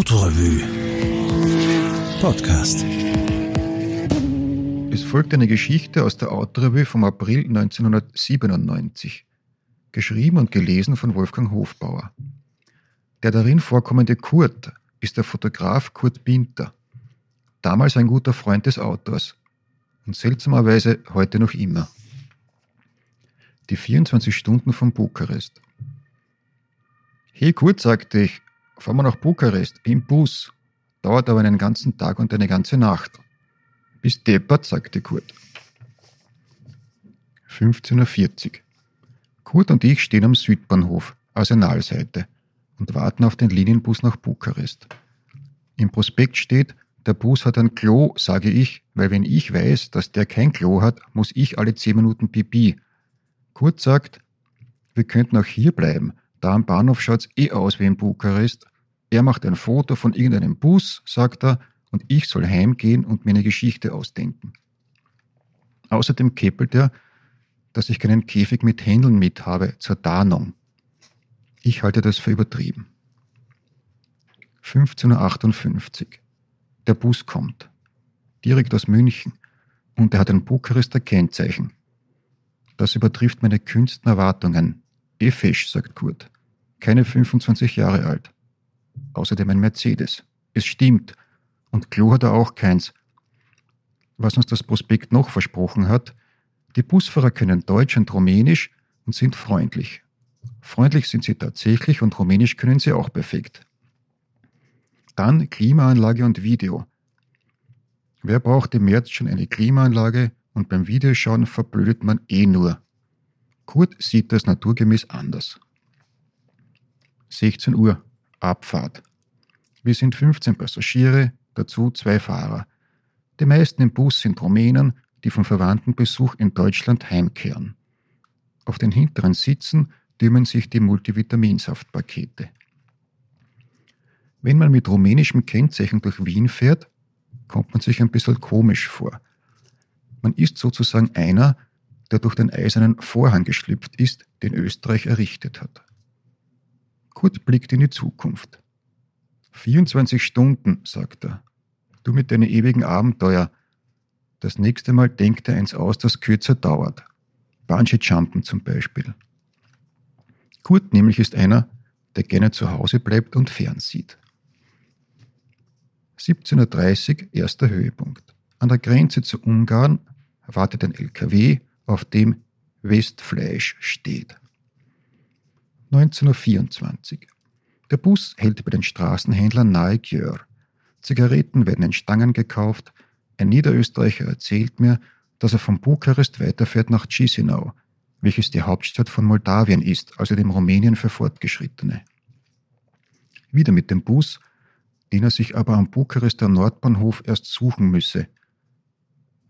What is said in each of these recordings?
Autorevue Podcast. Es folgt eine Geschichte aus der Autorevue vom April 1997, geschrieben und gelesen von Wolfgang Hofbauer. Der darin vorkommende Kurt ist der Fotograf Kurt Binter, damals ein guter Freund des Autors und seltsamerweise heute noch immer. Die 24 Stunden von Bukarest. Hey Kurt, sagte ich, fahren wir nach Bukarest im Bus. Dauert aber einen ganzen Tag und eine ganze Nacht. Bis deppert, sagte Kurt. 15.40 Uhr. Kurt und ich stehen am Südbahnhof, Arsenalseite, und warten auf den Linienbus nach Bukarest. Im Prospekt steht, der Bus hat ein Klo, sage ich, weil wenn ich weiß, dass der kein Klo hat, muss ich alle 10 Minuten pipi. Kurt sagt, wir könnten auch hier bleiben, da am Bahnhof schaut's eh aus wie in Bukarest. Er macht ein Foto von irgendeinem Bus, sagt er, und ich soll heimgehen und mir eine Geschichte ausdenken. Außerdem keppelt er, dass ich keinen Käfig mit Händeln mit habe zur Tarnung. Ich halte das für übertrieben. 15.58 Uhr. Der Bus kommt. Direkt aus München. Und er hat ein Bukarester Kennzeichen. Das übertrifft meine kühnsten Erwartungen. E-Fisch, sagt Kurt. Keine 25 Jahre alt. Außerdem ein Mercedes. Es stimmt. Und Klo hat er auch keins. Was uns das Prospekt noch versprochen hat, die Busfahrer können Deutsch und Rumänisch und sind freundlich. Freundlich sind sie tatsächlich und Rumänisch können sie auch perfekt. Dann Klimaanlage und Video. Wer braucht im März schon eine Klimaanlage und beim Videoschauen verblödet man eh nur. Kurt sieht das naturgemäß anders. 16 Uhr, Abfahrt. Wir sind 15 Passagiere, dazu zwei Fahrer. Die meisten im Bus sind Rumänen, die vom Verwandtenbesuch in Deutschland heimkehren. Auf den hinteren Sitzen dümmen sich die Multivitaminsaftpakete. Wenn man mit rumänischem Kennzeichen durch Wien fährt, kommt man sich ein bisschen komisch vor. Man ist sozusagen einer, der durch den eisernen Vorhang geschlüpft ist, den Österreich errichtet hat. Kurt blickt in die Zukunft. 24 Stunden, sagt er. Du mit deinen ewigen Abenteuer. Das nächste Mal denkt er eins aus, das kürzer dauert. Bungee-Jumpen zum Beispiel. Kurt nämlich ist einer, der gerne zu Hause bleibt und fernsieht. 17.30 Uhr, erster Höhepunkt. An der Grenze zu Ungarn wartet ein LKW auf dem Westfleisch steht. 1924. Der Bus hält bei den Straßenhändlern nahe Gjör. Zigaretten werden in Stangen gekauft. Ein Niederösterreicher erzählt mir, dass er von Bukarest weiterfährt nach Chisinau, welches die Hauptstadt von Moldawien ist, also dem Rumänien für Fortgeschrittene. Wieder mit dem Bus, den er sich aber am Bukarester Nordbahnhof erst suchen müsse.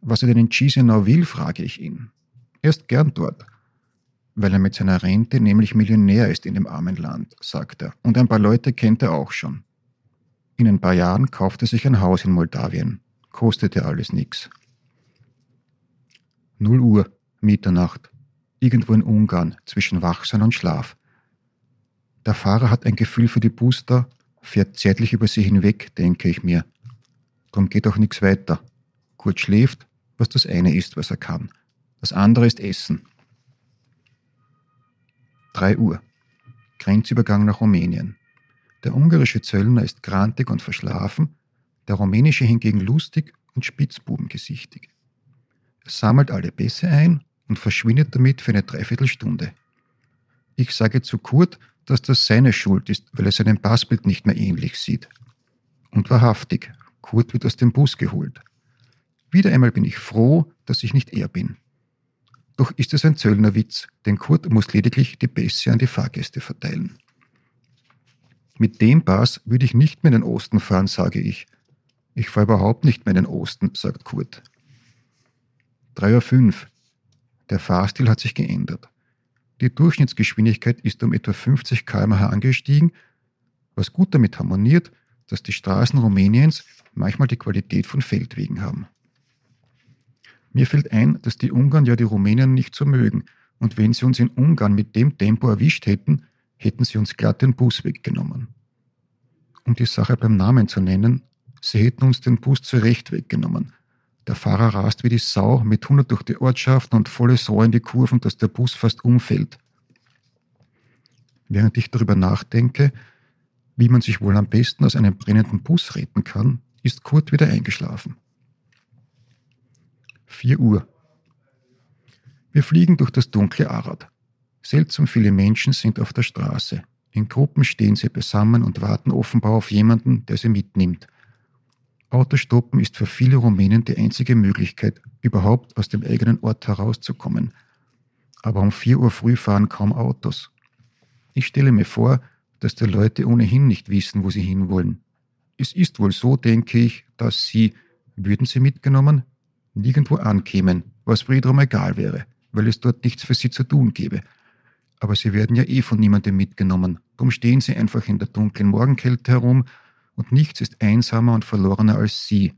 Was er denn in Chisinau will, frage ich ihn. Er ist gern dort, weil er mit seiner Rente nämlich Millionär ist in dem armen Land, sagt er, und ein paar Leute kennt er auch schon. In ein paar Jahren kauft er sich ein Haus in Moldawien. Kostete alles nix. Null Uhr, Mitternacht, irgendwo in Ungarn, zwischen Wachsein und Schlaf. Der Fahrer hat ein Gefühl für die Booster, fährt zärtlich über sie hinweg, denke ich mir. Drum geht auch nichts weiter. Kurt schläft, was das eine ist, was er kann. Das andere ist Essen. 3 Uhr. Grenzübergang nach Rumänien. Der ungarische Zöllner ist grantig und verschlafen, der rumänische hingegen lustig und spitzbubengesichtig. Er sammelt alle Bässe ein und verschwindet damit für eine Dreiviertelstunde. Ich sage zu Kurt, dass das seine Schuld ist, weil er seinem Passbild nicht mehr ähnlich sieht. Und wahrhaftig, Kurt wird aus dem Bus geholt. Wieder einmal bin ich froh, dass ich nicht er bin. Doch ist es ein Zöllnerwitz, denn Kurt muss lediglich die Bässe an die Fahrgäste verteilen. Mit dem Pass würde ich nicht mehr in den Osten fahren, sage ich. Ich fahre überhaupt nicht mehr in den Osten, sagt Kurt. 3.05 Uhr. Der Fahrstil hat sich geändert. Die Durchschnittsgeschwindigkeit ist um etwa 50 km/h angestiegen, was gut damit harmoniert, dass die Straßen Rumäniens manchmal die Qualität von Feldwegen haben. Mir fällt ein, dass die Ungarn ja die Rumänen nicht so mögen, und wenn sie uns in Ungarn mit dem Tempo erwischt hätten, hätten sie uns glatt den Bus weggenommen. Um die Sache beim Namen zu nennen, sie hätten uns den Bus zurecht weggenommen. Der Fahrer rast wie die Sau mit 100 durch die Ortschaften und volle Sau in die Kurven, dass der Bus fast umfällt. Während ich darüber nachdenke, wie man sich wohl am besten aus einem brennenden Bus retten kann, ist Kurt wieder eingeschlafen. 4 Uhr. Wir fliegen durch das dunkle Arad. Seltsam viele Menschen sind auf der Straße. In Gruppen stehen sie beisammen und warten offenbar auf jemanden, der sie mitnimmt. Autostoppen ist für viele Rumänen die einzige Möglichkeit, überhaupt aus dem eigenen Ort herauszukommen. Aber um 4 Uhr früh fahren kaum Autos. Ich stelle mir vor, dass die Leute ohnehin nicht wissen, wo sie hinwollen. Es ist wohl so, denke ich, dass sie, würden sie mitgenommen, nirgendwo ankämen, was wiederum egal wäre, weil es dort nichts für sie zu tun gäbe. Aber sie werden ja eh von niemandem mitgenommen. Darum stehen sie einfach in der dunklen Morgenkälte herum und nichts ist einsamer und verlorener als sie.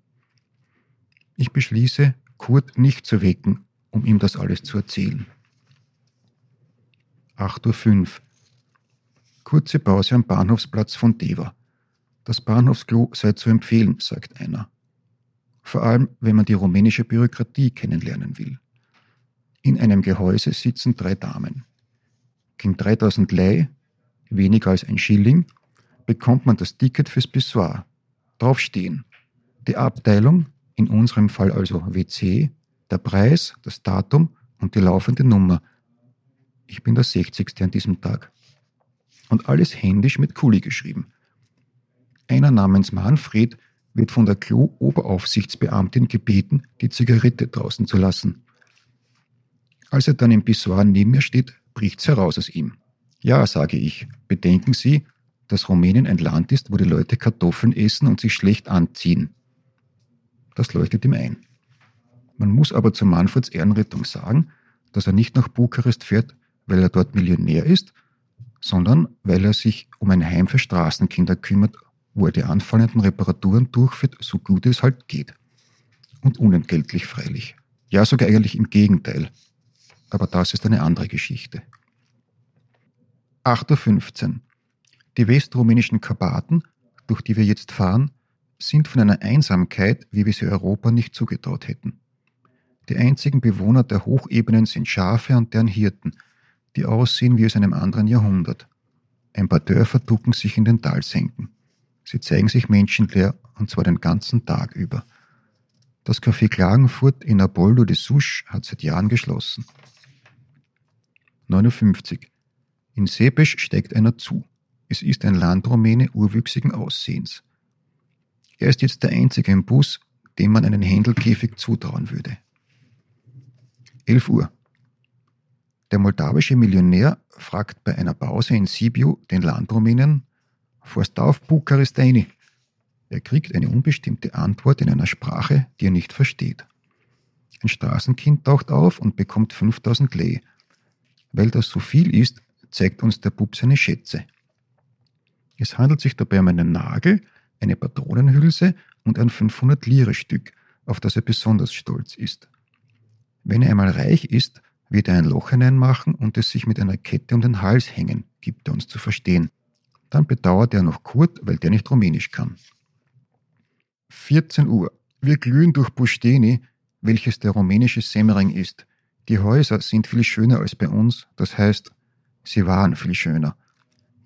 Ich beschließe, Kurt nicht zu wecken, um ihm das alles zu erzählen. 8.05 Uhr. Kurze Pause am Bahnhofsplatz von Deva. Das Bahnhofsklo sei zu empfehlen, sagt einer. Vor allem, wenn man die rumänische Bürokratie kennenlernen will. In einem Gehäuse sitzen drei Damen. Gegen 3000 Lei, weniger als ein Schilling, bekommt man das Ticket fürs Pissoir. Drauf stehen die Abteilung, in unserem Fall also WC, der Preis, das Datum und die laufende Nummer. Ich bin der 60. an diesem Tag und alles händisch mit Kuli geschrieben. Einer namens Manfred wird von der Klo-Oberaufsichtsbeamtin gebeten, die Zigarette draußen zu lassen. Als er dann im Pissoir neben mir steht, bricht's heraus aus ihm. Ja, sage ich, bedenken Sie, dass Rumänien ein Land ist, wo die Leute Kartoffeln essen und sich schlecht anziehen. Das leuchtet ihm ein. Man muss aber zu Manfreds Ehrenrettung sagen, dass er nicht nach Bukarest fährt, weil er dort Millionär ist, sondern weil er sich um ein Heim für Straßenkinder kümmert, wo er die anfallenden Reparaturen durchführt, so gut es halt geht. Und unentgeltlich freilich. Ja, sogar eigentlich im Gegenteil. Aber das ist eine andere Geschichte. 8.15 Uhr. Die westrumänischen Karpaten, durch die wir jetzt fahren, sind von einer Einsamkeit, wie wir sie Europa nicht zugetraut hätten. Die einzigen Bewohner der Hochebenen sind Schafe und deren Hirten, die aussehen wie aus einem anderen Jahrhundert. Ein paar Dörfer ducken sich in den Talsenken. Sie zeigen sich menschenleer und zwar den ganzen Tag über. Das Café Klagenfurt in Apollo de Souche hat seit Jahren geschlossen. 59. In Sepesch steigt einer zu. Es ist ein Landrumäne urwüchsigen Aussehens. Er ist jetzt der einzige im Bus, dem man einen Händelkäfig zutrauen würde. 11 Uhr. Der moldawische Millionär fragt bei einer Pause in Sibiu den Landrumänen, Fährst auf Bukarestini? Er kriegt eine unbestimmte Antwort in einer Sprache, die er nicht versteht. Ein Straßenkind taucht auf und bekommt 5000 Lei. Weil das so viel ist, zeigt uns der Bub seine Schätze. Es handelt sich dabei um einen Nagel, eine Patronenhülse und ein 500-Lire-Stück, auf das er besonders stolz ist. Wenn er einmal reich ist, wird er ein Loch hineinmachen und es sich mit einer Kette um den Hals hängen, gibt er uns zu verstehen. Dann bedauert er noch Kurt, weil der nicht Rumänisch kann. 14 Uhr. Wir glühen durch Busteni, welches der rumänische Semmering ist. Die Häuser sind viel schöner als bei uns, das heißt, sie waren viel schöner.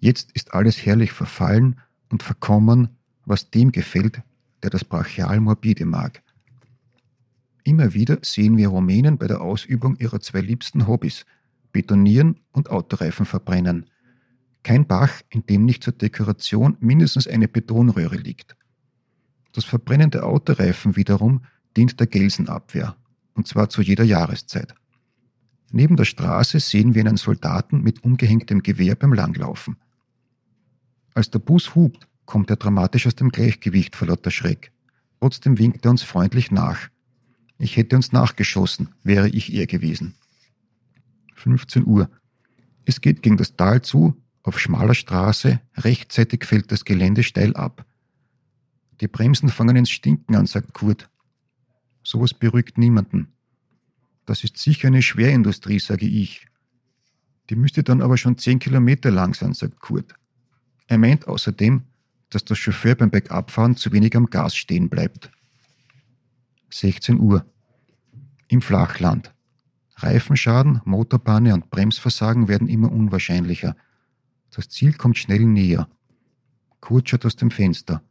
Jetzt ist alles herrlich verfallen und verkommen, was dem gefällt, der das brachial morbide mag. Immer wieder sehen wir Rumänen bei der Ausübung ihrer zwei liebsten Hobbys, Betonieren und Autoreifen verbrennen. Kein Bach, in dem nicht zur Dekoration mindestens eine Betonröhre liegt. Das Verbrennen der Autoreifen wiederum dient der Gelsenabwehr, und zwar zu jeder Jahreszeit. Neben der Straße sehen wir einen Soldaten mit umgehängtem Gewehr beim Langlaufen. Als der Bus hupt, kommt er dramatisch aus dem Gleichgewicht vor lauter Schreck. Trotzdem winkt er uns freundlich nach. Ich hätte uns nachgeschossen, wäre ich er gewesen. 15 Uhr. Es geht gegen das Tal zu, auf schmaler Straße, rechtzeitig fällt das Gelände steil ab. Die Bremsen fangen ins Stinken an, sagt Kurt. Sowas beruhigt niemanden. Das ist sicher eine Schwerindustrie, sage ich. Die müsste dann aber schon zehn Kilometer lang sein, sagt Kurt. Er meint außerdem, dass der Chauffeur beim Bergabfahren zu wenig am Gas stehen bleibt. 16 Uhr. Im Flachland. Reifenschaden, Motorpanne und Bremsversagen werden immer unwahrscheinlicher. Das Ziel kommt schnell näher. Kurt schaut aus dem Fenster.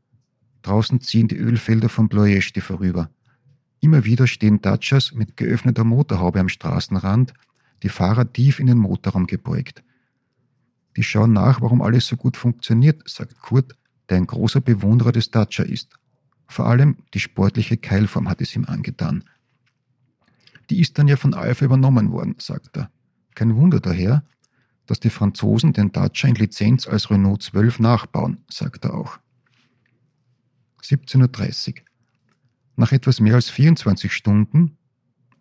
Draußen ziehen die Ölfelder von Ploieschti vorüber. Immer wieder stehen Dachas mit geöffneter Motorhaube am Straßenrand, die Fahrer tief in den Motorraum gebeugt. Die schauen nach, warum alles so gut funktioniert, sagt Kurt, der ein großer Bewunderer des Dacia ist. Vor allem die sportliche Keilform hat es ihm angetan. Die ist dann ja von Alpha übernommen worden, sagt er. Kein Wunder daher, dass die Franzosen den Dacia in Lizenz als Renault 12 nachbauen, sagt er auch. 17.30 Uhr. Nach etwas mehr als 24 Stunden,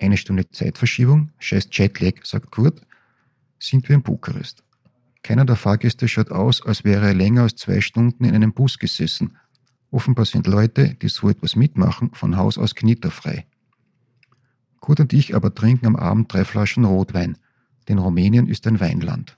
eine Stunde Zeitverschiebung, scheiß Jetlag, sagt Kurt, sind wir in Bukarest. Keiner der Fahrgäste schaut aus, als wäre er länger als zwei Stunden in einem Bus gesessen. Offenbar sind Leute, die so etwas mitmachen, von Haus aus knitterfrei. Kurt und ich aber trinken am Abend drei Flaschen Rotwein, denn Rumänien ist ein Weinland.